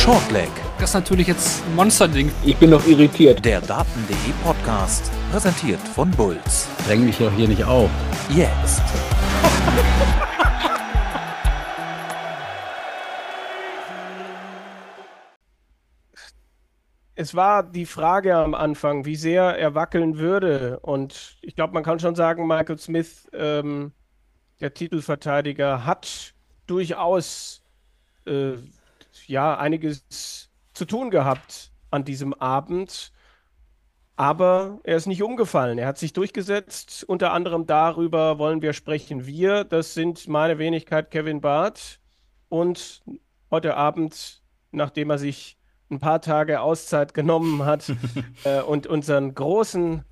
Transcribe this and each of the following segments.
Shortleg. Das ist natürlich jetzt ein Monsterding. Ich bin noch irritiert. Der Daten.de Podcast. Präsentiert von Bulls. Dräng mich doch hier nicht auf. Jetzt. es war die Frage am Anfang, wie sehr er wackeln würde. Und ich glaube, man kann schon sagen, Michael Smith, ähm, der Titelverteidiger, hat durchaus äh, ja einiges zu tun gehabt an diesem Abend. Aber er ist nicht umgefallen. Er hat sich durchgesetzt. Unter anderem darüber wollen wir sprechen. Wir, das sind meine Wenigkeit Kevin Barth. Und heute Abend, nachdem er sich ein paar Tage Auszeit genommen hat äh, und unseren großen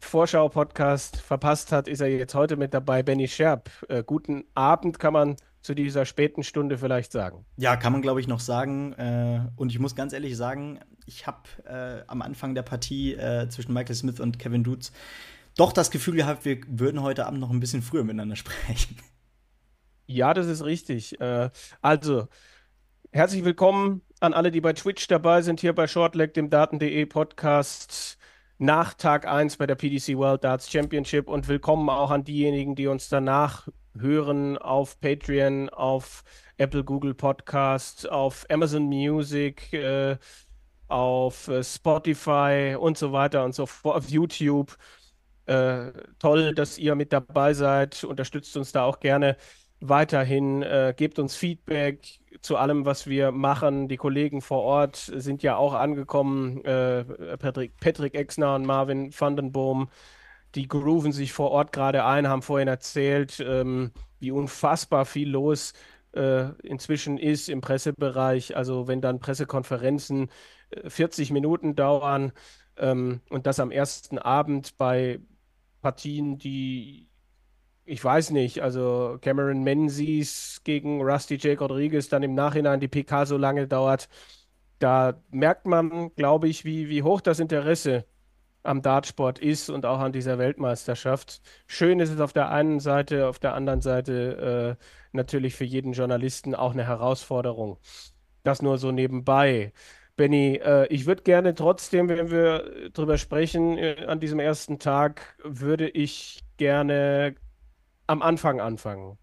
Vorschau-Podcast verpasst hat, ist er jetzt heute mit dabei. Benny Scherb, äh, guten Abend kann man zu dieser späten Stunde vielleicht sagen. Ja, kann man glaube ich noch sagen. Äh, und ich muss ganz ehrlich sagen, ich habe äh, am Anfang der Partie äh, zwischen Michael Smith und Kevin Dutz doch das Gefühl gehabt, wir würden heute Abend noch ein bisschen früher miteinander sprechen. Ja, das ist richtig. Äh, also, herzlich willkommen an alle, die bei Twitch dabei sind, hier bei Shortleg, dem Daten.de Podcast nach Tag 1 bei der PDC World Darts Championship und willkommen auch an diejenigen, die uns danach hören auf Patreon, auf Apple, Google Podcast, auf Amazon Music, äh, auf äh, Spotify und so weiter und so fort, auf YouTube. Äh, toll, dass ihr mit dabei seid. Unterstützt uns da auch gerne weiterhin. Äh, gebt uns Feedback zu allem, was wir machen. Die Kollegen vor Ort sind ja auch angekommen. Äh, Patrick, Patrick Exner und Marvin Vandenboom, die grooven sich vor Ort gerade ein, haben vorhin erzählt, ähm, wie unfassbar viel los äh, inzwischen ist im Pressebereich. Also wenn dann Pressekonferenzen 40 äh, Minuten dauern ähm, und das am ersten Abend bei Partien, die ich weiß nicht, also Cameron Menzies gegen Rusty Jake Rodriguez, dann im Nachhinein die PK so lange dauert, da merkt man, glaube ich, wie, wie hoch das Interesse am Dartsport ist und auch an dieser Weltmeisterschaft. Schön ist es auf der einen Seite, auf der anderen Seite äh, natürlich für jeden Journalisten auch eine Herausforderung. Das nur so nebenbei. Benny, äh, ich würde gerne trotzdem, wenn wir drüber sprechen, äh, an diesem ersten Tag, würde ich gerne am Anfang anfangen.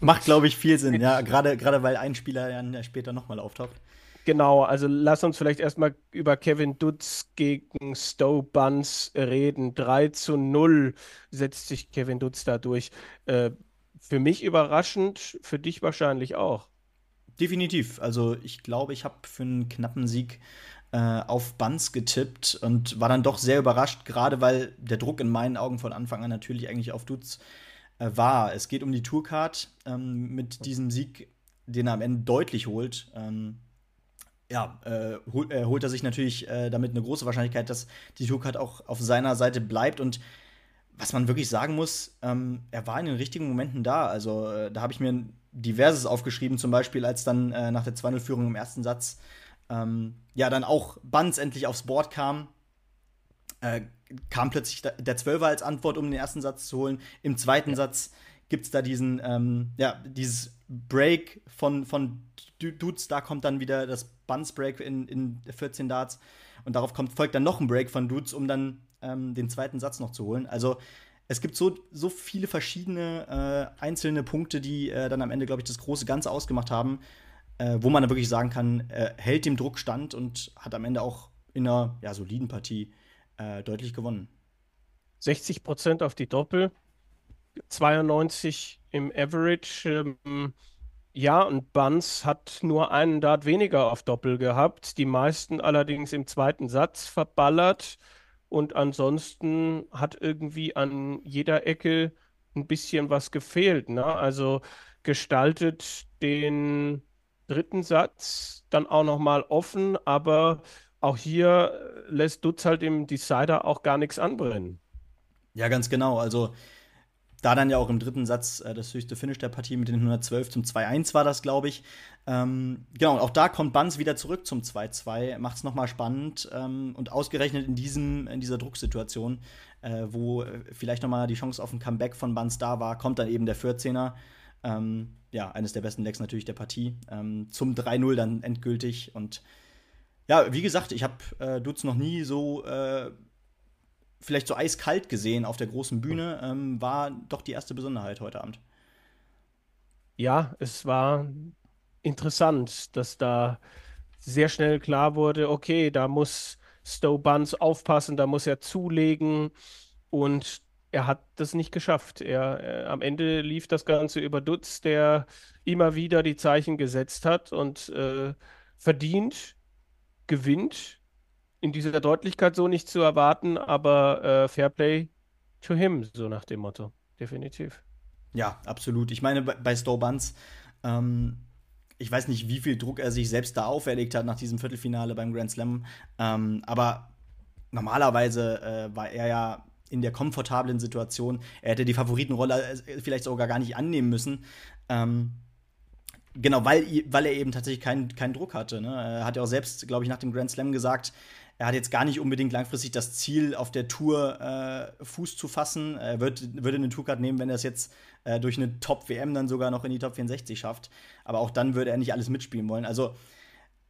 Macht, glaube ich, viel Sinn, ja. Gerade, gerade weil ein Spieler dann später nochmal auftaucht. Genau, also lass uns vielleicht erstmal über Kevin Dutz gegen Stowe Buns reden. 3 zu 0 setzt sich Kevin Dutz da durch. Äh, für mich überraschend, für dich wahrscheinlich auch. Definitiv. Also ich glaube, ich habe für einen knappen Sieg äh, auf Buns getippt und war dann doch sehr überrascht, gerade weil der Druck in meinen Augen von Anfang an natürlich eigentlich auf Dutz äh, war. Es geht um die Tourcard ähm, mit diesem Sieg, den er am Ende deutlich holt. Ähm, ja, äh, hol, äh, holt er sich natürlich äh, damit eine große Wahrscheinlichkeit, dass die Tourcard auch auf seiner Seite bleibt. Und was man wirklich sagen muss, ähm, er war in den richtigen Momenten da. Also äh, da habe ich mir diverses aufgeschrieben, zum Beispiel als dann äh, nach der 2-0-Führung im ersten Satz ähm, ja dann auch Buns endlich aufs Board kam äh, kam plötzlich der Zwölfer als Antwort, um den ersten Satz zu holen. Im zweiten ja. Satz gibt es da diesen, ähm, ja, dieses Break von, von Dudes, da kommt dann wieder das Buns Break in, in 14 Darts und darauf kommt, folgt dann noch ein Break von Dudes, um dann ähm, den zweiten Satz noch zu holen. Also es gibt so, so viele verschiedene äh, einzelne Punkte, die äh, dann am Ende, glaube ich, das große Ganze ausgemacht haben, äh, wo man dann wirklich sagen kann, hält dem Druck stand und hat am Ende auch in einer ja, soliden Partie äh, deutlich gewonnen. 60 Prozent auf die Doppel, 92 im Average. Ähm, ja, und Buns hat nur einen Dart weniger auf Doppel gehabt, die meisten allerdings im zweiten Satz verballert. Und ansonsten hat irgendwie an jeder Ecke ein bisschen was gefehlt. Ne? Also gestaltet den dritten Satz dann auch noch mal offen, aber auch hier äh, lässt Dutz halt im Decider auch gar nichts anbrennen. Ja, ganz genau. Also da dann ja auch im dritten Satz äh, das höchste Finish der Partie mit den 112 zum 2-1 war das, glaube ich. Ähm, genau, und auch da kommt Buns wieder zurück zum 2-2, macht es nochmal spannend ähm, und ausgerechnet in, diesem, in dieser Drucksituation, äh, wo äh, vielleicht nochmal die Chance auf ein Comeback von Buns da war, kommt dann eben der 14er Ähm, ja, eines der besten Lecks natürlich der Partie. Ähm, zum 3-0 dann endgültig. Und ja, wie gesagt, ich habe äh, Dutz noch nie so äh, vielleicht so eiskalt gesehen auf der großen Bühne. Ähm, war doch die erste Besonderheit heute Abend. Ja, es war interessant, dass da sehr schnell klar wurde, okay, da muss Stowe Buns aufpassen, da muss er zulegen und er hat das nicht geschafft. Er, äh, am Ende lief das Ganze über Dutz, der immer wieder die Zeichen gesetzt hat und äh, verdient, gewinnt. In dieser Deutlichkeit so nicht zu erwarten, aber äh, Fairplay to him, so nach dem Motto. Definitiv. Ja, absolut. Ich meine, bei, bei Stowe Buns, ähm, ich weiß nicht, wie viel Druck er sich selbst da auferlegt hat nach diesem Viertelfinale beim Grand Slam. Ähm, aber normalerweise äh, war er ja in der komfortablen Situation. Er hätte die Favoritenrolle äh, vielleicht sogar gar nicht annehmen müssen. Ähm, genau, weil, weil er eben tatsächlich keinen kein Druck hatte. Ne? Er hat ja auch selbst, glaube ich, nach dem Grand Slam gesagt, er hat jetzt gar nicht unbedingt langfristig das Ziel, auf der Tour äh, Fuß zu fassen. Er wird, würde eine Tourcard nehmen, wenn er es jetzt äh, durch eine Top-WM dann sogar noch in die Top 64 schafft. Aber auch dann würde er nicht alles mitspielen wollen. Also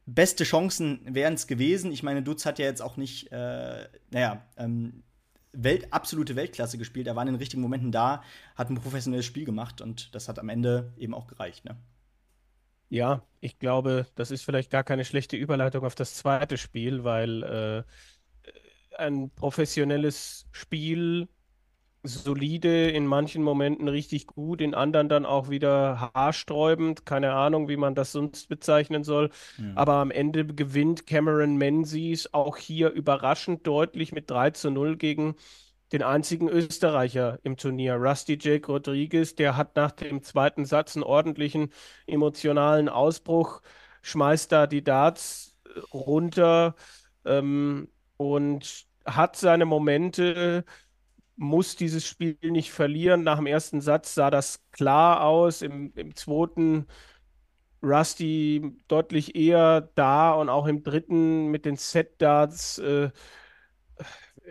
beste Chancen wären es gewesen. Ich meine, Dutz hat ja jetzt auch nicht, äh, naja, ähm, Welt, absolute Weltklasse gespielt. Er war in den richtigen Momenten da, hat ein professionelles Spiel gemacht und das hat am Ende eben auch gereicht. Ne? Ja, ich glaube, das ist vielleicht gar keine schlechte Überleitung auf das zweite Spiel, weil äh, ein professionelles Spiel, solide, in manchen Momenten richtig gut, in anderen dann auch wieder haarsträubend. Keine Ahnung, wie man das sonst bezeichnen soll. Aber am Ende gewinnt Cameron Menzies auch hier überraschend deutlich mit 3 zu 0 gegen den einzigen Österreicher im Turnier, Rusty Jake Rodriguez, der hat nach dem zweiten Satz einen ordentlichen emotionalen Ausbruch, schmeißt da die Darts äh, runter ähm, und hat seine Momente, muss dieses Spiel nicht verlieren. Nach dem ersten Satz sah das klar aus, im, im zweiten Rusty deutlich eher da und auch im dritten mit den Set-Darts. Äh,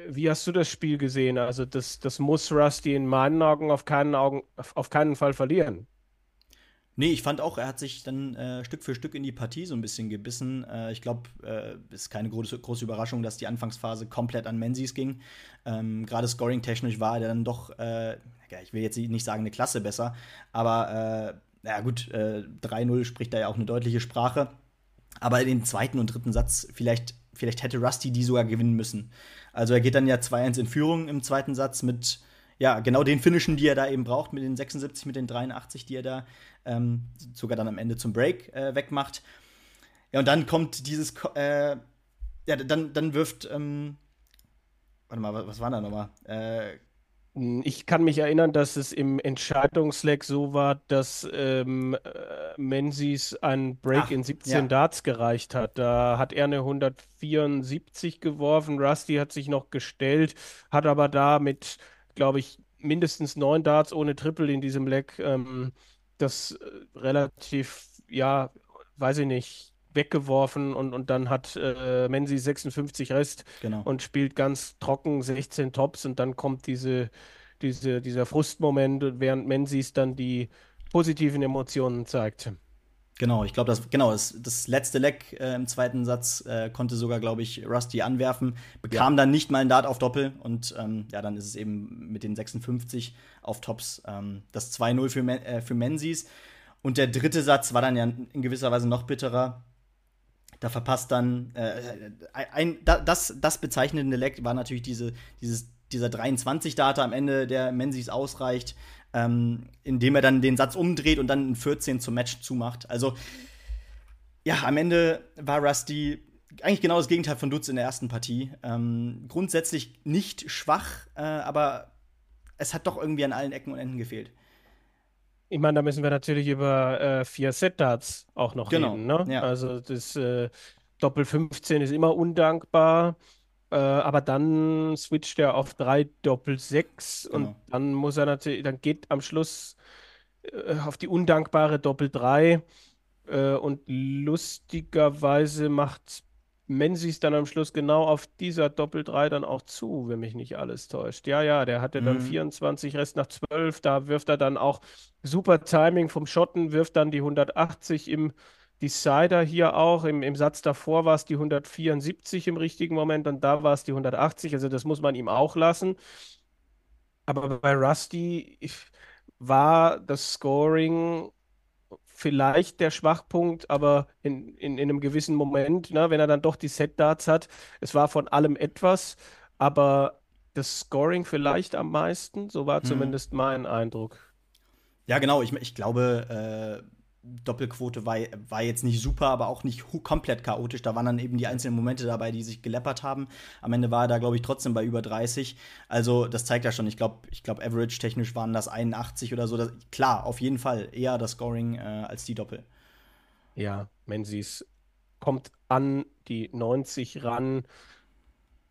wie hast du das Spiel gesehen? Also das, das muss Rusty in meinen Augen auf keinen, Augen, auf keinen Fall verlieren. Nee, ich fand auch, er hat sich dann äh, Stück für Stück in die Partie so ein bisschen gebissen. Äh, ich glaube, äh, ist keine große, große Überraschung, dass die Anfangsphase komplett an Menzies ging. Ähm, Gerade scoring-technisch war er dann doch, äh, ja, ich will jetzt nicht sagen, eine Klasse besser, aber äh, ja gut, 3-0 äh, spricht da ja auch eine deutliche Sprache. Aber den zweiten und dritten Satz, vielleicht, vielleicht hätte Rusty die sogar gewinnen müssen. Also er geht dann ja 2-1 in Führung im zweiten Satz mit ja, genau den Finishen, die er da eben braucht, mit den 76, mit den 83, die er da ähm, sogar dann am Ende zum Break äh, wegmacht. Ja, und dann kommt dieses, äh, ja, dann, dann wirft, ähm, warte mal, was, war da nochmal? Äh, ich kann mich erinnern, dass es im Entscheidungsleck so war, dass ähm, äh, Menzies einen Break Ach, in 17 ja. Darts gereicht hat. Da hat er eine 174 geworfen. Rusty hat sich noch gestellt, hat aber da mit, glaube ich, mindestens neun Darts ohne Triple in diesem Leck ähm, das äh, relativ, ja, weiß ich nicht, weggeworfen und, und dann hat äh, Menzi 56 Rest genau. und spielt ganz trocken 16 Tops und dann kommt diese, diese, dieser Frustmoment, während Menzies dann die positiven Emotionen zeigt. Genau, ich glaube, das, genau, das, das letzte Leck äh, im zweiten Satz äh, konnte sogar, glaube ich, Rusty anwerfen, bekam ja. dann nicht mal ein Dart auf Doppel und ähm, ja, dann ist es eben mit den 56 auf Tops ähm, das 2-0 für, äh, für Menzies. Und der dritte Satz war dann ja in gewisser Weise noch bitterer. Da verpasst dann äh, ein, das, das bezeichnende Leck war natürlich diese, dieses, dieser 23-Data am Ende, der Menzies ausreicht, ähm, indem er dann den Satz umdreht und dann ein 14 zum Match zumacht. Also, ja, am Ende war Rusty eigentlich genau das Gegenteil von Dutz in der ersten Partie. Ähm, grundsätzlich nicht schwach, äh, aber es hat doch irgendwie an allen Ecken und Enden gefehlt. Ich meine, da müssen wir natürlich über äh, vier Set-Darts auch noch genau. reden. Ne? Ja. Also das äh, Doppel 15 ist immer undankbar, äh, aber dann switcht er auf drei Doppel 6 genau. und dann muss er natürlich, dann geht am Schluss äh, auf die undankbare Doppel 3 äh, und lustigerweise macht Menzies dann am Schluss genau auf dieser Doppel-3 dann auch zu, wenn mich nicht alles täuscht. Ja, ja, der hatte dann Mhm. 24, Rest nach 12. Da wirft er dann auch super Timing vom Schotten, wirft dann die 180 im Decider hier auch. Im, im Satz davor war es die 174 im richtigen Moment und da war es die 180. Also das muss man ihm auch lassen. Aber bei Rusty ich, war das Scoring vielleicht der Schwachpunkt, aber in, in, in einem gewissen Moment, ne, wenn er dann doch die Set-Darts hat, es war von allem etwas, aber das Scoring vielleicht am meisten, so war Mhm. zumindest mein Eindruck. Ja, genau. Ich, ich glaube, äh, Doppelquote war, war jetzt nicht super, aber auch nicht komplett chaotisch. Da waren dann eben die einzelnen Momente dabei, die sich geleppert haben. Am Ende war er da, glaube ich, trotzdem bei über 30. Also, das zeigt ja schon. Ich glaube, ich glaub, average-technisch waren das 81 oder so. Das, klar, auf jeden Fall eher das Scoring äh, als die Doppel. Ja, Menzies kommt an die 90 ran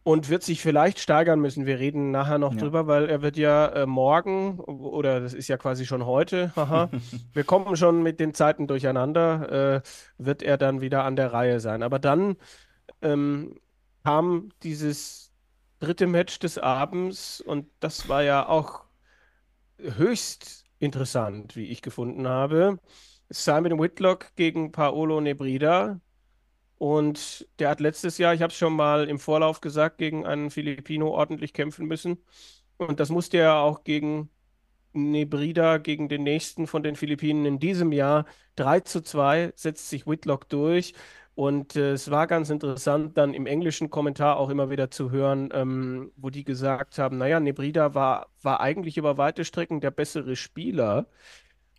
und wird sich vielleicht steigern müssen. Wir reden nachher noch Ja. drüber, weil er wird ja äh, morgen, oder das ist ja quasi schon heute, haha, wir kommen schon mit den Zeiten durcheinander, äh, wird er dann wieder an der Reihe sein. Aber dann ähm, kam dieses dritte Match des Abends und das war ja auch höchst interessant, wie ich gefunden habe. Simon Whitlock gegen Paolo Nebrida. Und der hat letztes Jahr, ich habe es schon mal im Vorlauf gesagt, gegen einen Filipino ordentlich kämpfen müssen. Und das musste er auch gegen Nebrida, gegen den nächsten von den Philippinen in diesem Jahr. 3 zu 2 setzt sich Whitlock durch. Und äh, es war ganz interessant, dann im englischen Kommentar auch immer wieder zu hören, ähm, wo die gesagt haben, naja, Nebrida war, war eigentlich über weite Strecken der bessere Spieler.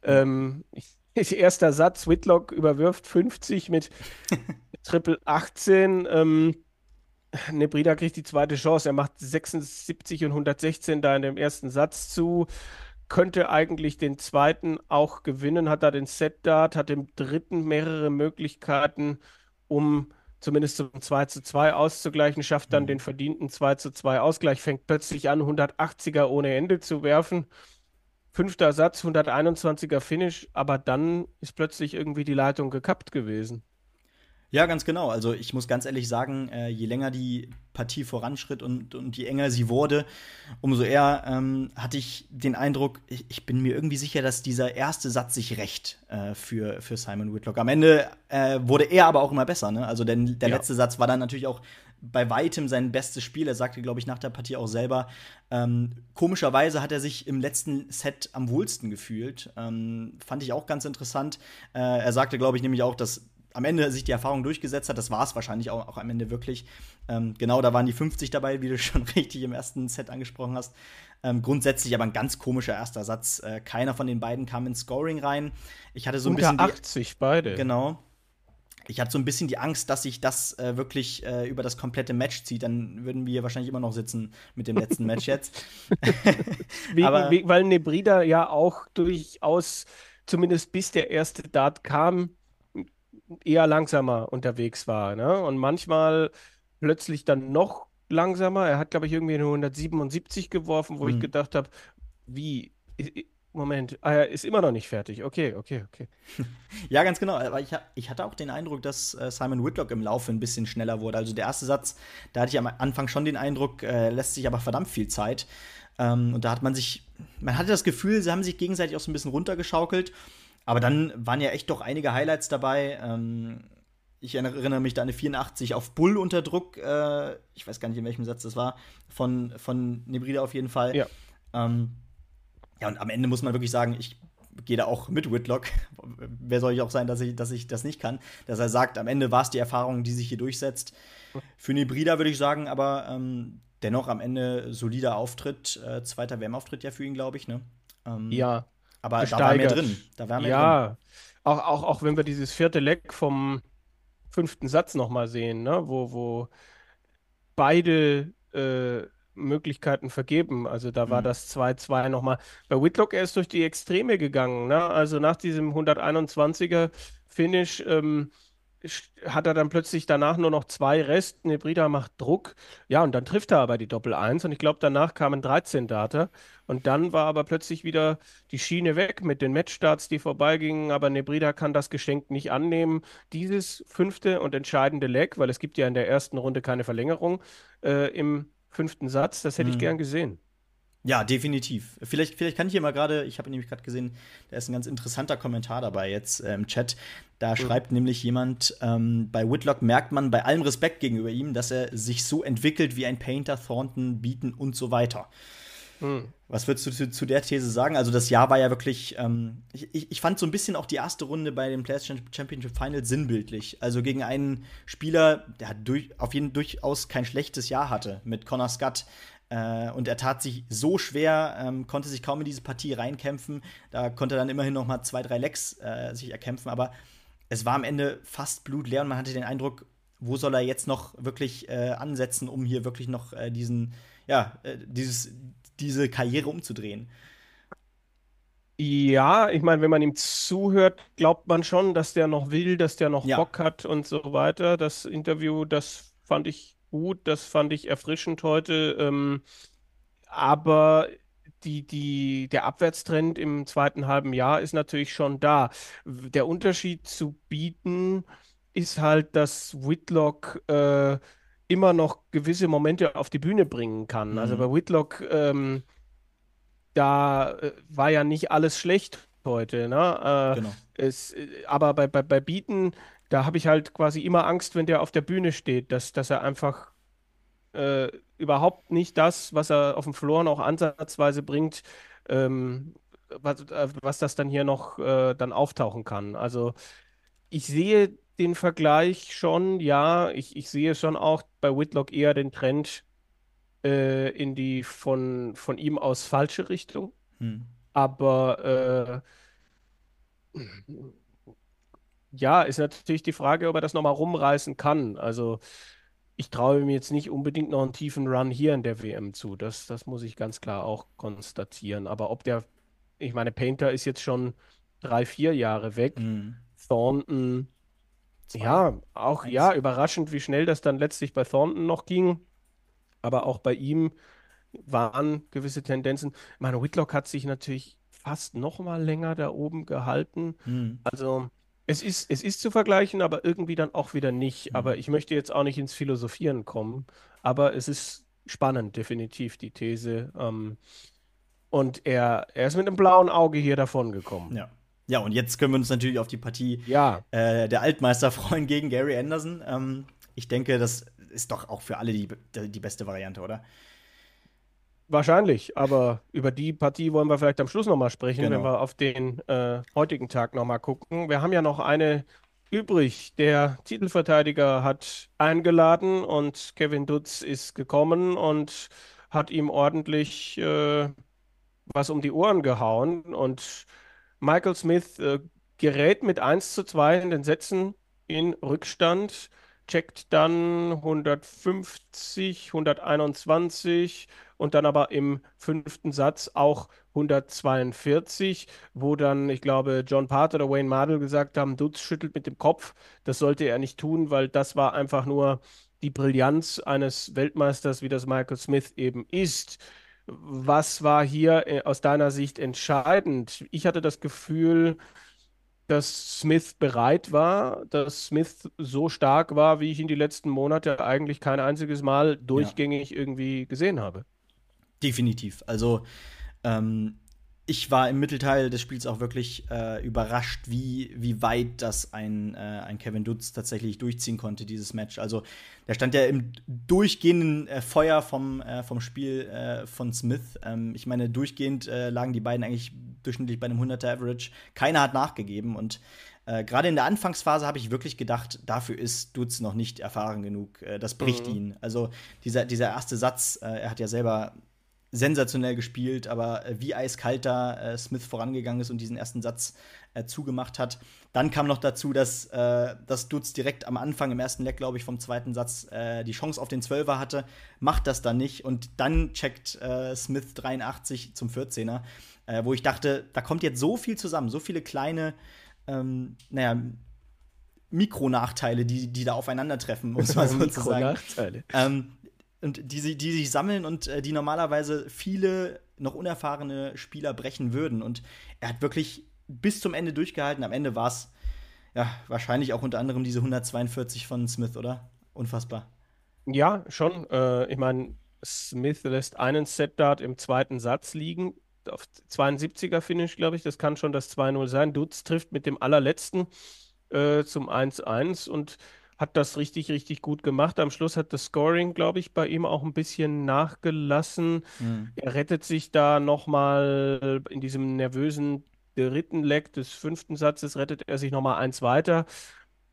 Ähm, erster Satz, Whitlock überwirft 50 mit Triple 18. Ähm, Nebrida kriegt die zweite Chance. Er macht 76 und 116 da in dem ersten Satz zu. Könnte eigentlich den zweiten auch gewinnen, hat da den Set-Dart, hat im dritten mehrere Möglichkeiten, um zumindest zum 2 zu 2 auszugleichen, schafft dann Mhm. den verdienten 2 zu 2 Ausgleich, fängt plötzlich an, 180er ohne Ende zu werfen. Fünfter Satz, 121er Finish, aber dann ist plötzlich irgendwie die Leitung gekappt gewesen. Ja, ganz genau. Also ich muss ganz ehrlich sagen, äh, je länger die Partie voranschritt und, und je enger sie wurde, umso eher ähm, hatte ich den Eindruck, ich, ich bin mir irgendwie sicher, dass dieser erste Satz sich rächt äh, für, für Simon Whitlock. Am Ende äh, wurde er aber auch immer besser. Ne? Also denn der Ja. letzte Satz war dann natürlich auch bei weitem sein bestes Spiel. Er sagte, glaube ich, nach der Partie auch selber, ähm, komischerweise hat er sich im letzten Set am wohlsten gefühlt. Ähm, fand ich auch ganz interessant. Äh, er sagte, glaube ich, nämlich auch, dass am Ende sich die Erfahrung durchgesetzt hat. Das war es wahrscheinlich auch, auch am Ende wirklich. Ähm, genau, da waren die 50 dabei, wie du schon richtig im ersten Set angesprochen hast. Ähm, grundsätzlich aber ein ganz komischer erster Satz. Äh, keiner von den beiden kam ins Scoring rein. Ich hatte so ein Unter bisschen. die- 80 beide. Genau. Ich hatte so ein bisschen die Angst, dass sich das äh, wirklich äh, über das komplette Match zieht. Dann würden wir wahrscheinlich immer noch sitzen mit dem letzten Match jetzt. Wegen, Aber- we- weil Nebrida ja auch durchaus, zumindest bis der erste Dart kam, eher langsamer unterwegs war. Ne? Und manchmal plötzlich dann noch langsamer. Er hat, glaube ich, irgendwie eine 177 geworfen, wo ich Mhm. gedacht habe, wie? Moment, ah, er ist immer noch nicht fertig. Okay, okay, okay. Ja, ganz genau. Aber ich, ich hatte auch den Eindruck, dass äh, Simon Whitlock im Laufe ein bisschen schneller wurde. Also der erste Satz, da hatte ich am Anfang schon den Eindruck, äh, lässt sich aber verdammt viel Zeit. Ähm, und da hat man sich, man hatte das Gefühl, sie haben sich gegenseitig auch so ein bisschen runtergeschaukelt. Aber dann waren ja echt doch einige Highlights dabei. Ähm, ich erinnere mich da an eine 84 auf Bull unter Druck. Äh, ich weiß gar nicht, in welchem Satz das war. Von, von Nebrida auf jeden Fall. Ja. Ähm, ja, und am Ende muss man wirklich sagen, ich gehe da auch mit Whitlock. Wer soll ich auch sein, dass ich, dass ich das nicht kann? Dass er sagt, am Ende war es die Erfahrung, die sich hier durchsetzt. Für Nebrida würde ich sagen, aber ähm, dennoch am Ende solider Auftritt. Äh, zweiter WM-Auftritt ja für ihn, glaube ich, ne? Ähm, Ja, aber da war mehr gesteigert. drin. Da war mehr drin. ja. Auch, auch, auch wenn wir dieses vierte Leck vom fünften Satz nochmal sehen, ne? wo, wo beide äh, Möglichkeiten vergeben. Also da war Mhm. das 2-2 nochmal. Bei Whitlock, er ist durch die Extreme gegangen. Ne? Also nach diesem 121er Finish ähm, hat er dann plötzlich danach nur noch zwei Rest. Nebrida macht Druck. Ja, und dann trifft er aber die Doppel 1 und ich glaube, danach kamen 13 Data. Und dann war aber plötzlich wieder die Schiene weg mit den Matchstarts, die vorbeigingen. Aber Nebrida kann das Geschenk nicht annehmen. Dieses fünfte und entscheidende Leg, weil es gibt ja in der ersten Runde keine Verlängerung äh, im fünften Satz, das hätte mhm. ich gern gesehen. Ja, definitiv. Vielleicht, vielleicht kann ich hier mal gerade, ich habe nämlich gerade gesehen, da ist ein ganz interessanter Kommentar dabei jetzt äh, im Chat. Da mhm. schreibt nämlich jemand, ähm, bei Whitlock merkt man bei allem Respekt gegenüber ihm, dass er sich so entwickelt wie ein Painter, Thornton, Beaton und so weiter. Mhm. Was würdest du zu, zu, der These sagen? Also, das Jahr war ja wirklich, ähm, ich, ich fand so ein bisschen auch die erste Runde bei dem Players Championship Final sinnbildlich. Also gegen einen Spieler, der durch, auf jeden durchaus kein schlechtes Jahr hatte, mit Connor Scott, äh, und er tat sich so schwer, ähm, konnte sich kaum in diese Partie reinkämpfen. Da konnte er dann immerhin noch mal zwei, drei Lecks äh, sich erkämpfen. Aber es war am Ende fast blutleer und man hatte den Eindruck, wo soll er jetzt noch wirklich äh, ansetzen, um hier wirklich noch äh, diesen, ja, äh, dieses, diese Karriere umzudrehen. Ja, ich meine, wenn man ihm zuhört, glaubt man schon, dass der noch will, dass der noch ja. Bock hat und so weiter. Das Interview, das fand ich gut, das fand ich erfrischend heute. Ähm, aber die, die, der Abwärtstrend im zweiten halben Jahr ist natürlich schon da. Der Unterschied zu bieten ist halt, dass Whitlock äh, immer noch gewisse Momente auf die Bühne bringen kann. Also mhm. Also bei Whitlock, ähm, da äh, war ja nicht alles schlecht heute. Ne? Äh, genau. es, äh, aber bei, bei, bei Bieten da habe ich halt quasi immer Angst, wenn der auf der Bühne steht, dass, dass er einfach äh, überhaupt nicht das, was er auf dem Floor noch ansatzweise bringt, ähm, was, äh, was, das dann hier noch äh, dann auftauchen kann. Also ich sehe den Vergleich schon, ja, ich, ich sehe schon auch bei Whitlock eher den Trend äh, in die von, von ihm aus falsche Richtung. Hm. Aber äh, ja, ist natürlich die Frage, ob er das nochmal rumreißen kann. Also ich traue mir jetzt nicht unbedingt noch einen tiefen Run hier in der WM zu. Das, das muss ich ganz klar auch konstatieren. Aber ob der, ich meine, Painter ist jetzt schon drei, vier Jahre weg. Mhm. Thornton, Zwei. ja, auch Eins. ja, überraschend, wie schnell das dann letztlich bei Thornton noch ging. Aber auch bei ihm waren gewisse Tendenzen. Ich meine, Whitlock hat sich natürlich fast noch mal länger da oben gehalten. Mhm. Also es ist, es ist zu vergleichen, aber irgendwie dann auch wieder nicht. Mhm. Aber ich möchte jetzt auch nicht ins Philosophieren kommen. Aber es ist spannend, definitiv, die These. Ähm, und er, er ist mit einem blauen Auge hier davon gekommen. Ja. Ja, und jetzt können wir uns natürlich auf die Partie ja. äh, der Altmeister freuen gegen Gary Anderson. Ähm, ich denke, das ist doch auch für alle die, die beste Variante, oder? Wahrscheinlich, aber über die Partie wollen wir vielleicht am Schluss nochmal sprechen, genau. wenn wir auf den äh, heutigen Tag nochmal gucken. Wir haben ja noch eine übrig. Der Titelverteidiger hat eingeladen und Kevin Dutz ist gekommen und hat ihm ordentlich äh, was um die Ohren gehauen. Und Michael Smith äh, gerät mit 1 zu 2 in den Sätzen in Rückstand, checkt dann 150, 121 und dann aber im fünften Satz auch 142, wo dann, ich glaube, John Part oder Wayne Mardell gesagt haben, Dutz schüttelt mit dem Kopf. Das sollte er nicht tun, weil das war einfach nur die Brillanz eines Weltmeisters, wie das Michael Smith eben ist. Was war hier äh, aus deiner Sicht entscheidend? Ich hatte das Gefühl, dass Smith bereit war, dass Smith so stark war, wie ich ihn die letzten Monate eigentlich kein einziges Mal durchgängig ja. irgendwie gesehen habe. Definitiv. Also ähm, ich war im Mittelteil des Spiels auch wirklich äh, überrascht, wie, wie weit das ein, äh, ein Kevin Dutz tatsächlich durchziehen konnte, dieses Match. Also der stand ja im durchgehenden äh, Feuer vom, äh, vom Spiel äh, von Smith. Ähm, ich meine, durchgehend äh, lagen die beiden eigentlich durchschnittlich bei einem 100er Average. Keiner hat nachgegeben und Gerade in der Anfangsphase habe ich wirklich gedacht, dafür ist Dutz noch nicht erfahren genug. das bricht mhm. ihn. Also dieser, dieser erste Satz, er hat ja selber sensationell gespielt, aber äh, wie eiskalt da äh, Smith vorangegangen ist und diesen ersten Satz äh, zugemacht hat. Dann kam noch dazu, dass, äh, dass Dutz direkt am Anfang, im ersten Leck, glaube ich, vom zweiten Satz äh, die Chance auf den Zwölfer hatte, macht das dann nicht und dann checkt äh, Smith 83 zum 14er, äh, wo ich dachte, da kommt jetzt so viel zusammen, so viele kleine, ähm, naja, Mikronachteile, die, die da aufeinandertreffen, muss man so zu sagen. Mikronachteile. Ähm, und die, die sich sammeln und äh, die normalerweise viele noch unerfahrene Spieler brechen würden. Und er hat wirklich bis zum Ende durchgehalten. Am Ende war es ja wahrscheinlich auch unter anderem diese 142 von Smith, oder? Unfassbar. Ja, schon. Äh, ich meine, Smith lässt einen Set-Dart im zweiten Satz liegen. Auf 72er Finish, glaube ich. Das kann schon das 2-0 sein. Dutz trifft mit dem allerletzten äh, zum 1-1 und hat das richtig, richtig gut gemacht. Am Schluss hat das Scoring, glaube ich, bei ihm auch ein bisschen nachgelassen. Er rettet sich da nochmal in diesem nervösen dritten Leg des fünften Satzes, rettet er sich nochmal eins weiter.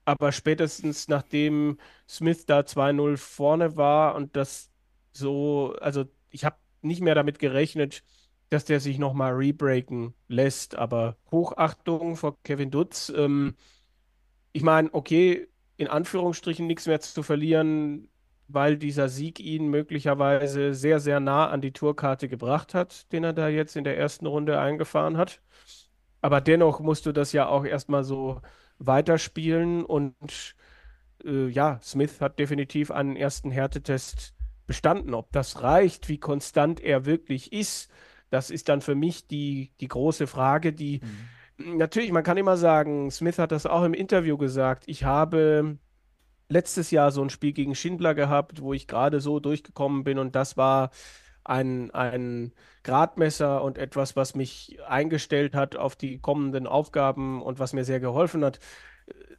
Aber spätestens nachdem Smith da 2-0 vorne war und das so, also ich habe nicht mehr damit gerechnet, dass der sich nochmal rebreaken lässt. Aber Hochachtung vor Kevin Dutz. Ähm, ich meine, okay, in Anführungsstrichen nichts mehr zu verlieren, weil dieser Sieg ihn möglicherweise sehr, sehr nah an die Tourkarte gebracht hat, den er da jetzt in der ersten Runde eingefahren hat. Aber dennoch musst du das ja auch erstmal so weiterspielen und äh, ja, Smith hat definitiv einen ersten Härtetest bestanden. Ob das reicht, wie konstant er wirklich ist, das ist dann für mich die, die große Frage, die natürlich, man kann immer sagen, Smith hat das auch im Interview gesagt, ich habe letztes Jahr so ein Spiel gegen Schindler gehabt, wo ich gerade so durchgekommen bin und das war ein, ein Gradmesser und etwas, was mich eingestellt hat auf die kommenden Aufgaben und was mir sehr geholfen hat.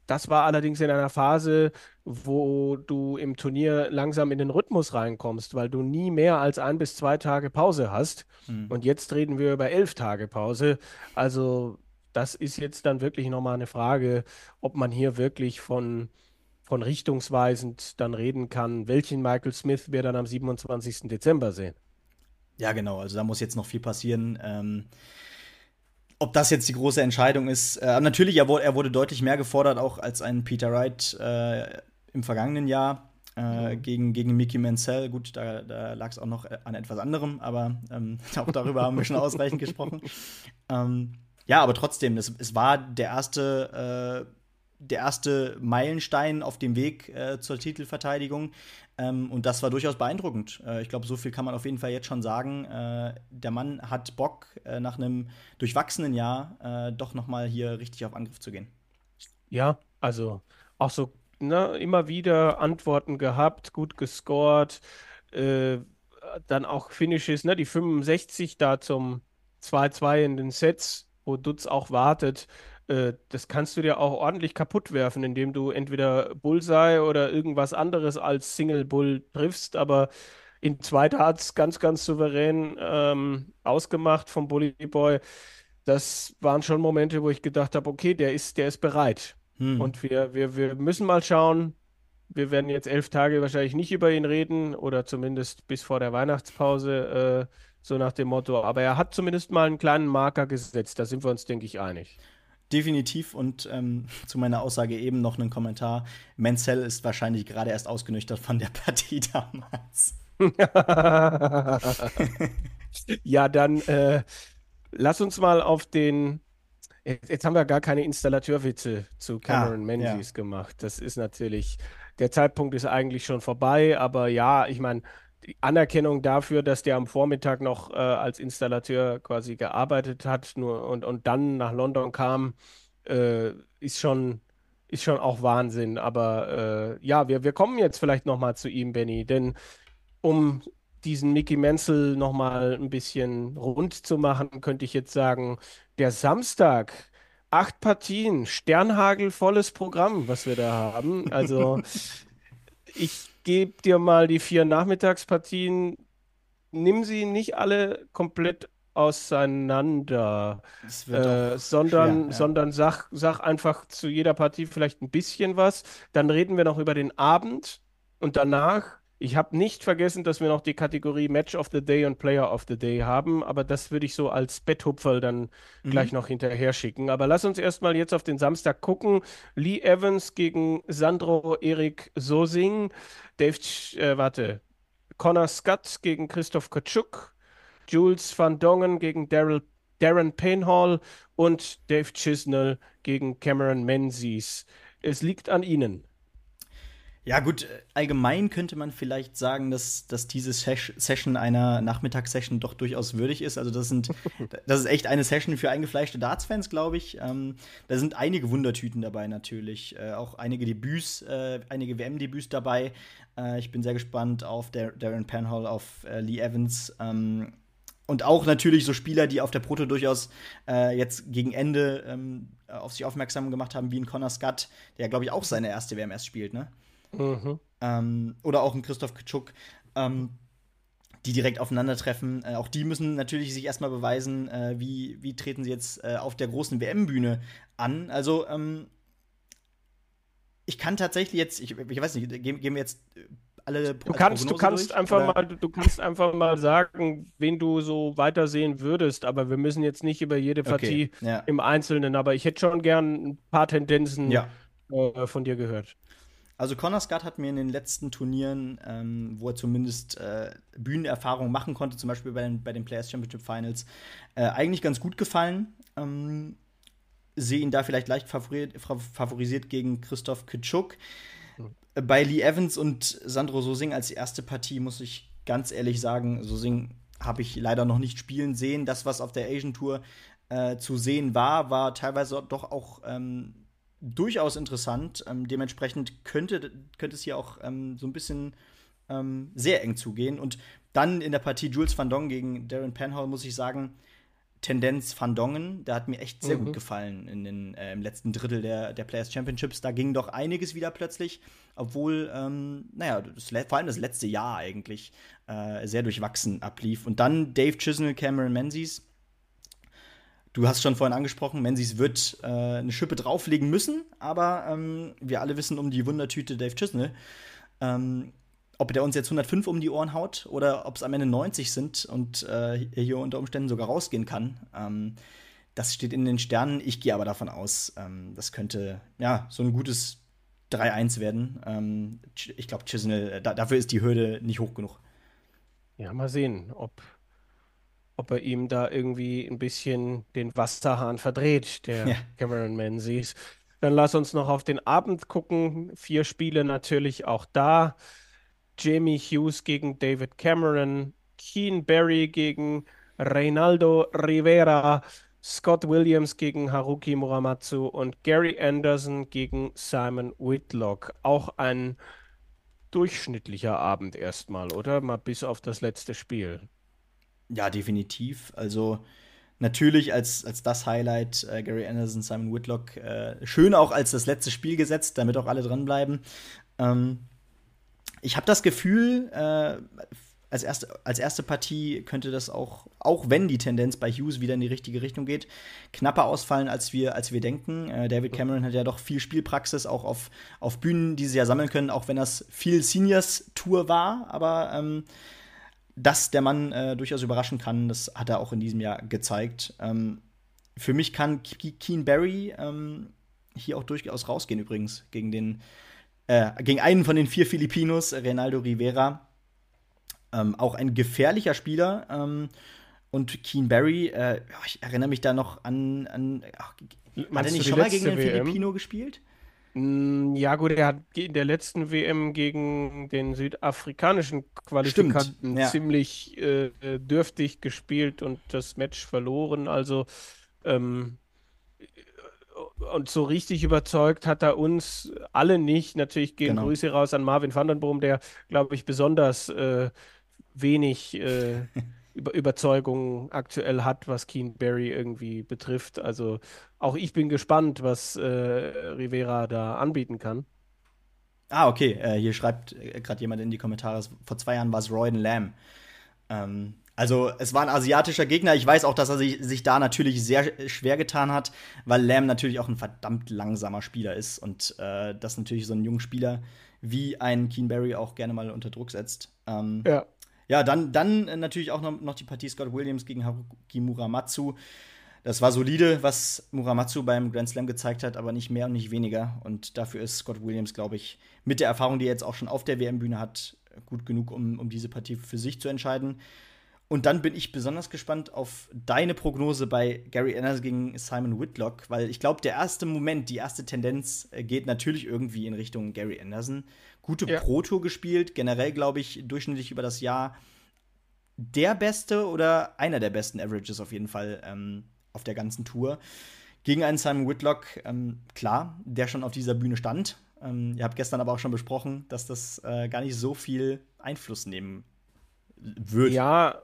Das war allerdings in einer Phase, wo du im Turnier langsam in den Rhythmus reinkommst, weil du nie mehr als ein bis zwei Tage Pause hast. Und jetzt reden wir über elf Tage Pause. Also das ist jetzt dann wirklich nochmal eine Frage, ob man hier wirklich von, von richtungsweisend dann reden kann. Welchen Michael Smith wir dann am 27. Dezember sehen. Ja, genau. Also da muss jetzt noch viel passieren. Ähm, ob das jetzt die große Entscheidung ist. Äh, natürlich, er wurde, er wurde deutlich mehr gefordert, auch als ein Peter Wright äh, im vergangenen Jahr äh, gegen, gegen Mickey Mansell. Gut, da, da lag es auch noch an etwas anderem, aber ähm, auch darüber haben wir schon ausreichend gesprochen. Ähm, ja, aber trotzdem, es, es war der erste, äh, der erste Meilenstein auf dem Weg äh, zur Titelverteidigung. Ähm, und das war durchaus beeindruckend. Äh, ich glaube, so viel kann man auf jeden Fall jetzt schon sagen. Äh, der Mann hat Bock, äh, nach einem durchwachsenen Jahr äh, doch noch mal hier richtig auf Angriff zu gehen. Ja, also auch so ne, immer wieder Antworten gehabt, gut gescored, äh, dann auch Finishes, ne, die 65 da zum 2-2 in den Sets, wo Dutz auch wartet. Äh, das kannst du dir auch ordentlich kaputt werfen, indem du entweder Bullseye oder irgendwas anderes als Single Bull triffst, aber in zwei Darts ganz, ganz souverän ähm, ausgemacht vom Bully Boy. Das waren schon Momente, wo ich gedacht habe, okay, der ist, der ist bereit. Hm. Und wir, wir, wir müssen mal schauen. Wir werden jetzt elf Tage wahrscheinlich nicht über ihn reden oder zumindest bis vor der Weihnachtspause, äh, so nach dem Motto. Aber er hat zumindest mal einen kleinen Marker gesetzt. Da sind wir uns, denke ich, einig. Definitiv und ähm, zu meiner Aussage eben noch einen Kommentar. Menzel ist wahrscheinlich gerade erst ausgenüchtert von der Partie damals. Ja, dann äh, lass uns mal auf den. Jetzt, jetzt haben wir gar keine Installateurwitze zu Cameron Ah, Menzies gemacht. Das ist natürlich, der Zeitpunkt ist eigentlich schon vorbei, aber ja, ich meine, die Anerkennung dafür, dass der am Vormittag noch äh, als Installateur quasi gearbeitet hat nur, und, und dann nach London kam, äh, ist schon, ist schon auch Wahnsinn. Aber äh, ja, wir, wir kommen jetzt vielleicht nochmal zu ihm, Benny, denn um diesen Mickey Menzel nochmal ein bisschen rund zu machen, könnte ich jetzt sagen, der Samstag, acht Partien, Sternhagel, volles Programm, was wir da haben. Also ich gebe dir mal die vier Nachmittagspartien, nimm sie nicht alle komplett auseinander, äh, sondern, schwer, ja. sondern sag, sag einfach zu jeder Partie vielleicht ein bisschen was. Dann reden wir noch über den Abend und danach. Ich habe nicht vergessen, dass wir noch die Kategorie Match of the Day und Player of the Day haben, aber das würde ich so als Betthupferl dann Mhm. gleich noch hinterher schicken. Aber lass uns erstmal jetzt auf den Samstag gucken. Lee Evans gegen Sandro Erik Sosing. Dave, äh, warte. Connor Scott gegen Christoph Kaczuk. Jules van Dongen gegen Daryl, Darren Painhall und Dave Chisnell gegen Cameron Menzies. es liegt an Ihnen. Ja, gut, allgemein könnte man vielleicht sagen, dass, dass diese Ses Session einer Nachmittagssession doch durchaus würdig ist. Also, das, sind, das ist echt eine Session für eingefleischte Darts-Fans, glaube ich. Ähm, da sind einige Wundertüten dabei natürlich. Äh, auch einige Debüts, äh, einige WM-Debüts dabei. Äh, ich bin sehr gespannt auf Dar Darren Penhall, auf äh, Lee Evans. Ähm, und auch natürlich so Spieler, die auf der Proto durchaus äh, jetzt gegen Ende ähm, auf sich aufmerksam gemacht haben, wie ein Connor Scott, der, glaube ich, auch seine erste WMS spielt, ne? Mhm. Ähm, oder auch ein Christoph Kitschuk, ähm, die direkt aufeinandertreffen. Äh, auch die müssen natürlich sich erstmal beweisen, äh, wie, wie treten sie jetzt äh, auf der großen WM-Bühne an. Also, ähm, ich kann tatsächlich jetzt, ich, ich weiß nicht, gehen, gehen wir jetzt äh, alle du kannst, du kannst durch, einfach oder? mal, du kannst einfach mal sagen, wen du so weitersehen würdest, aber wir müssen jetzt nicht über jede Partie okay, ja. im Einzelnen, aber ich hätte schon gern ein paar Tendenzen ja. äh, von dir gehört. Also Connor Scott hat mir in den letzten Turnieren, ähm, wo er zumindest äh, Bühnenerfahrung machen konnte, zum Beispiel bei den, bei den Players Championship Finals, äh, eigentlich ganz gut gefallen. Ähm, sehe ihn da vielleicht leicht favorisiert gegen Christoph Kitschuk. Mhm. Bei Lee Evans und Sandro Sosing als erste Partie muss ich ganz ehrlich sagen, Sosing habe ich leider noch nicht spielen sehen. Das, was auf der Asian Tour äh, zu sehen war, war teilweise doch auch ähm, durchaus interessant. Ähm, dementsprechend könnte, könnte es hier auch ähm, so ein bisschen ähm, sehr eng zugehen. Und dann in der Partie Jules Van Dong gegen Darren Penhall muss ich sagen, Tendenz Van Dongen, der hat mir echt sehr mhm. gut gefallen in den, äh, im letzten Drittel der, der Players Championships. Da ging doch einiges wieder plötzlich, obwohl, ähm, naja, das, vor allem das letzte Jahr eigentlich äh, sehr durchwachsen ablief. Und dann Dave Chisnell, Cameron Menzies Du hast schon vorhin angesprochen, Menzies wird äh, eine Schippe drauflegen müssen, aber ähm, wir alle wissen um die Wundertüte Dave Chisnell. Ähm, ob der uns jetzt 105 um die Ohren haut oder ob es am Ende 90 sind und äh, hier unter Umständen sogar rausgehen kann, ähm, das steht in den Sternen. Ich gehe aber davon aus, ähm, das könnte ja so ein gutes 3-1 werden. Ähm, ich glaube, Chisnell, äh, da, dafür ist die Hürde nicht hoch genug. Ja, mal sehen, ob ob er ihm da irgendwie ein bisschen den Wasserhahn verdreht, der ja. Cameron Menzies. Dann lass uns noch auf den Abend gucken. Vier Spiele natürlich auch da. Jamie Hughes gegen David Cameron, Keen Berry gegen Reynaldo Rivera, Scott Williams gegen Haruki Muramatsu und Gary Anderson gegen Simon Whitlock. Auch ein durchschnittlicher Abend erstmal, oder? Mal bis auf das letzte Spiel. Ja, definitiv. Also natürlich als, als das Highlight äh, Gary Anderson, Simon Whitlock, äh, schön auch als das letzte Spiel gesetzt, damit auch alle dranbleiben. Ähm, ich habe das Gefühl, äh, als erste, als erste Partie könnte das auch, auch wenn die Tendenz bei Hughes wieder in die richtige Richtung geht, knapper ausfallen, als wir, als wir denken. Äh, David Cameron hat ja doch viel Spielpraxis, auch auf, auf Bühnen, die sie ja sammeln können, auch wenn das viel Seniors-Tour war. Aber ähm, dass der Mann äh, durchaus überraschen kann, das hat er auch in diesem Jahr gezeigt. Ähm, für mich kann Keen Barry ähm, hier auch durchaus rausgehen, übrigens, gegen den äh, gegen einen von den vier Filipinos, Reynaldo Rivera. Ähm, auch ein gefährlicher Spieler. Ähm, und Keen Barry, äh, ich erinnere mich da noch an. an ach, hat er nicht schon mal gegen den? Filipino gespielt? Mm, ja, gut, er hat in der letzten WM gegen den südafrikanischen Qualifikanten ja. ziemlich äh, dürftig gespielt und das Match verloren. Also, ähm, und so richtig überzeugt hat er uns alle nicht. Natürlich gehen genau. Grüße raus an Marvin van den Boom, der, glaube ich, besonders äh, wenig äh, Über Überzeugung aktuell hat, was Keen Barry irgendwie betrifft. Also auch ich bin gespannt, was äh, Rivera da anbieten kann. Ah, okay. Äh, hier schreibt äh, gerade jemand in die Kommentare, vor zwei Jahren war es Royden Lamb. Ähm, also es war ein asiatischer Gegner. Ich weiß auch, dass er sich, sich da natürlich sehr schwer getan hat, weil Lamb natürlich auch ein verdammt langsamer Spieler ist und äh, das natürlich so einen jungen Spieler wie ein Keen Barry auch gerne mal unter Druck setzt. Ähm, ja. Ja, dann, dann äh, natürlich auch noch, noch die Partie Scott Williams gegen Haruki Muramatsu. Das war solide, was Muramatsu beim Grand Slam gezeigt hat, aber nicht mehr und nicht weniger. Und dafür ist Scott Williams, glaube ich, mit der Erfahrung, die er jetzt auch schon auf der WM-Bühne hat, gut genug, um, um diese Partie für sich zu entscheiden. Und dann bin ich besonders gespannt auf deine Prognose bei Gary Anderson gegen Simon Whitlock, weil ich glaube, der erste Moment, die erste Tendenz äh, geht natürlich irgendwie in Richtung Gary Anderson. Gute ja. Pro-Tour gespielt, generell glaube ich durchschnittlich über das Jahr der beste oder einer der besten Averages auf jeden Fall ähm, auf der ganzen Tour. Gegen einen Simon Whitlock, ähm, klar, der schon auf dieser Bühne stand. Ähm, ihr habt gestern aber auch schon besprochen, dass das äh, gar nicht so viel Einfluss nehmen wird. Ja,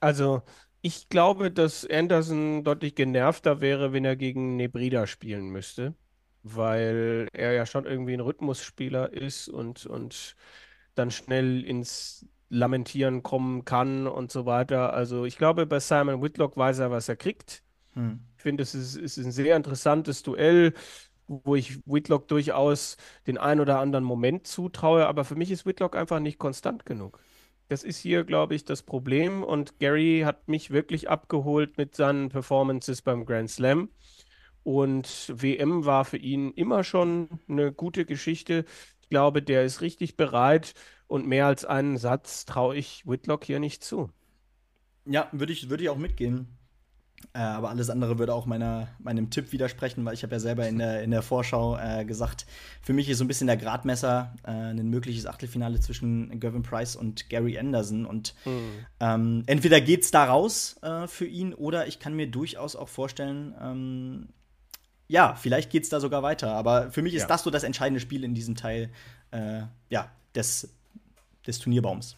also, ich glaube, dass Anderson deutlich genervter wäre, wenn er gegen Nebrida spielen müsste, weil er ja schon irgendwie ein Rhythmusspieler ist und, und dann schnell ins Lamentieren kommen kann und so weiter. Also, ich glaube, bei Simon Whitlock weiß er, was er kriegt. Hm. Ich finde, es ist, ist ein sehr interessantes Duell wo ich Whitlock durchaus den ein oder anderen Moment zutraue, aber für mich ist Whitlock einfach nicht konstant genug. Das ist hier, glaube ich, das Problem. Und Gary hat mich wirklich abgeholt mit seinen Performances beim Grand Slam. Und WM war für ihn immer schon eine gute Geschichte. Ich glaube, der ist richtig bereit. Und mehr als einen Satz traue ich Whitlock hier nicht zu. Ja, würde ich, würd ich auch mitgehen. Äh, aber alles andere würde auch meiner, meinem Tipp widersprechen, weil ich habe ja selber in der, in der Vorschau äh, gesagt, für mich ist so ein bisschen der Gradmesser äh, ein mögliches Achtelfinale zwischen Gavin Price und Gary Anderson. Und mhm. ähm, entweder geht es da raus äh, für ihn oder ich kann mir durchaus auch vorstellen, ähm, ja, vielleicht geht es da sogar weiter. Aber für mich ist ja. das so das entscheidende Spiel in diesem Teil äh, ja, des, des Turnierbaums.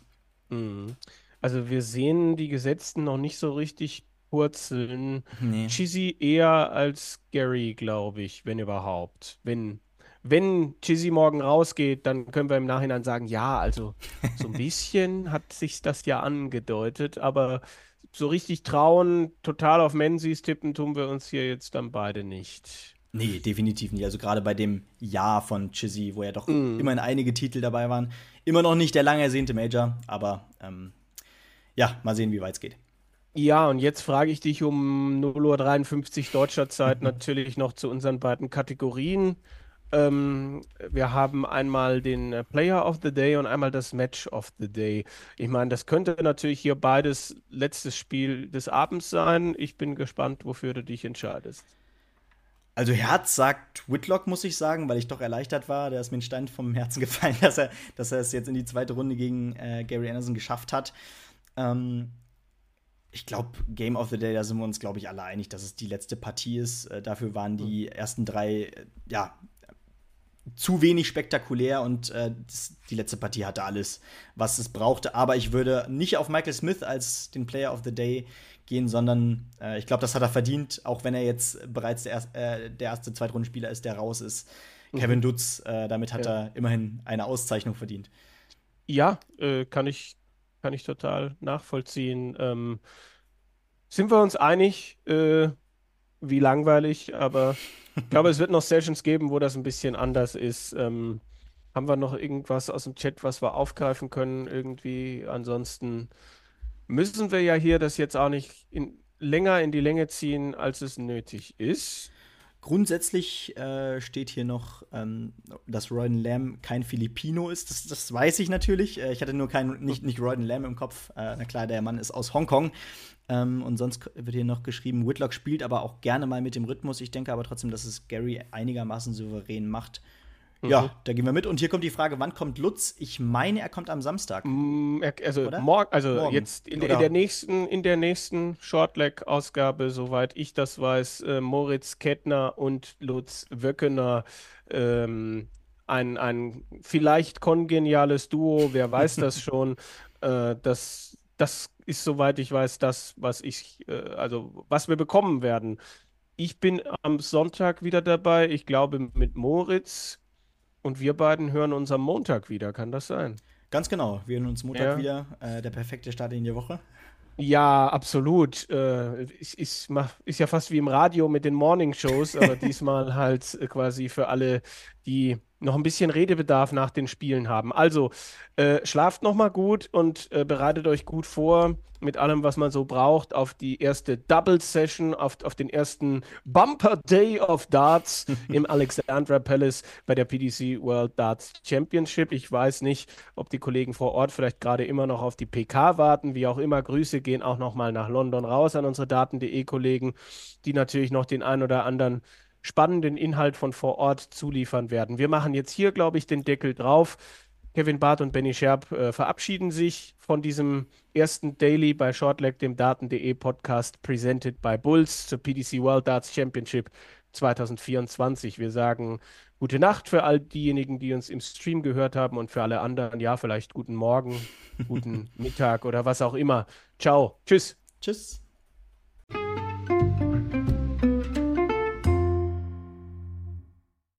Mhm. Also wir sehen die Gesetzten noch nicht so richtig purzeln. Nee. Chizzy eher als Gary, glaube ich, wenn überhaupt. Wenn, wenn Chizzy morgen rausgeht, dann können wir im Nachhinein sagen, ja, also so ein bisschen hat sich das ja angedeutet, aber so richtig trauen, total auf Menzies tippen, tun wir uns hier jetzt dann beide nicht. Nee, definitiv nicht. Also gerade bei dem Jahr von Chizzy, wo ja doch mm. immerhin einige Titel dabei waren. Immer noch nicht der lang ersehnte Major, aber ähm, ja, mal sehen, wie weit es geht. Ja, und jetzt frage ich dich um 0.53 Uhr deutscher Zeit natürlich noch zu unseren beiden Kategorien. Ähm, wir haben einmal den Player of the Day und einmal das Match of the Day. Ich meine, das könnte natürlich hier beides letztes Spiel des Abends sein. Ich bin gespannt, wofür du dich entscheidest. Also Herz sagt Whitlock, muss ich sagen, weil ich doch erleichtert war. Der ist mir ein Stein vom Herzen gefallen, dass er, dass er es jetzt in die zweite Runde gegen äh, Gary Anderson geschafft hat. Ähm, ich glaube, Game of the Day, da sind wir uns, glaube ich, alle einig, dass es die letzte Partie ist. Äh, dafür waren die mhm. ersten drei, äh, ja, zu wenig spektakulär und äh, das, die letzte Partie hatte alles, was es brauchte. Aber ich würde nicht auf Michael Smith als den Player of the Day gehen, sondern äh, ich glaube, das hat er verdient, auch wenn er jetzt bereits der, erst, äh, der erste Zweitrundenspieler ist, der raus ist. Mhm. Kevin Dutz, äh, damit hat ja. er immerhin eine Auszeichnung verdient. Ja, kann ich kann ich total nachvollziehen. Ähm, sind wir uns einig, äh, wie langweilig, aber ich glaube, es wird noch Sessions geben, wo das ein bisschen anders ist. Ähm, haben wir noch irgendwas aus dem Chat, was wir aufgreifen können irgendwie? Ansonsten müssen wir ja hier das jetzt auch nicht in, länger in die Länge ziehen, als es nötig ist. Grundsätzlich äh, steht hier noch, ähm, dass Royden Lamb kein Filipino ist. Das, das weiß ich natürlich. Äh, ich hatte nur kein, nicht, nicht Royden Lamb im Kopf. Äh, na klar, der Mann ist aus Hongkong. Ähm, und sonst wird hier noch geschrieben, Whitlock spielt aber auch gerne mal mit dem Rhythmus. Ich denke aber trotzdem, dass es Gary einigermaßen souverän macht. Ja, mhm. da gehen wir mit. Und hier kommt die Frage, wann kommt Lutz? Ich meine, er kommt am Samstag. Mm, also morgen, also morgen. jetzt in, in, der nächsten, in der nächsten Shortleg-Ausgabe, soweit ich das weiß, äh, Moritz Kettner und Lutz Wöckener ähm, ein, ein vielleicht kongeniales Duo, wer weiß das schon. Äh, das, das ist, soweit ich weiß, das, was ich, äh, also was wir bekommen werden. Ich bin am Sonntag wieder dabei, ich glaube mit Moritz. Und wir beiden hören uns am Montag wieder, kann das sein? Ganz genau, wir hören uns Montag ja. wieder. Äh, der perfekte Start in die Woche. Ja, absolut. Äh, ist, ist, ist, ja fast wie im Radio mit den Morning Shows, aber diesmal halt quasi für alle, die noch ein bisschen Redebedarf nach den Spielen haben. Also äh, schlaft noch mal gut und äh, bereitet euch gut vor mit allem, was man so braucht, auf die erste Double Session, auf, auf den ersten Bumper Day of Darts im Alexandra Palace bei der PDC World Darts Championship. Ich weiß nicht, ob die Kollegen vor Ort vielleicht gerade immer noch auf die PK warten. Wie auch immer, Grüße gehen auch noch mal nach London raus an unsere Daten.de Kollegen, die natürlich noch den ein oder anderen spannenden Inhalt von vor Ort zuliefern werden. Wir machen jetzt hier, glaube ich, den Deckel drauf. Kevin Barth und Benny Scherb äh, verabschieden sich von diesem ersten Daily bei Shortleg, dem Daten.de Podcast, presented by Bulls zur PDC World Darts Championship 2024. Wir sagen gute Nacht für all diejenigen, die uns im Stream gehört haben und für alle anderen, ja, vielleicht guten Morgen, guten Mittag oder was auch immer. Ciao. Tschüss. Tschüss.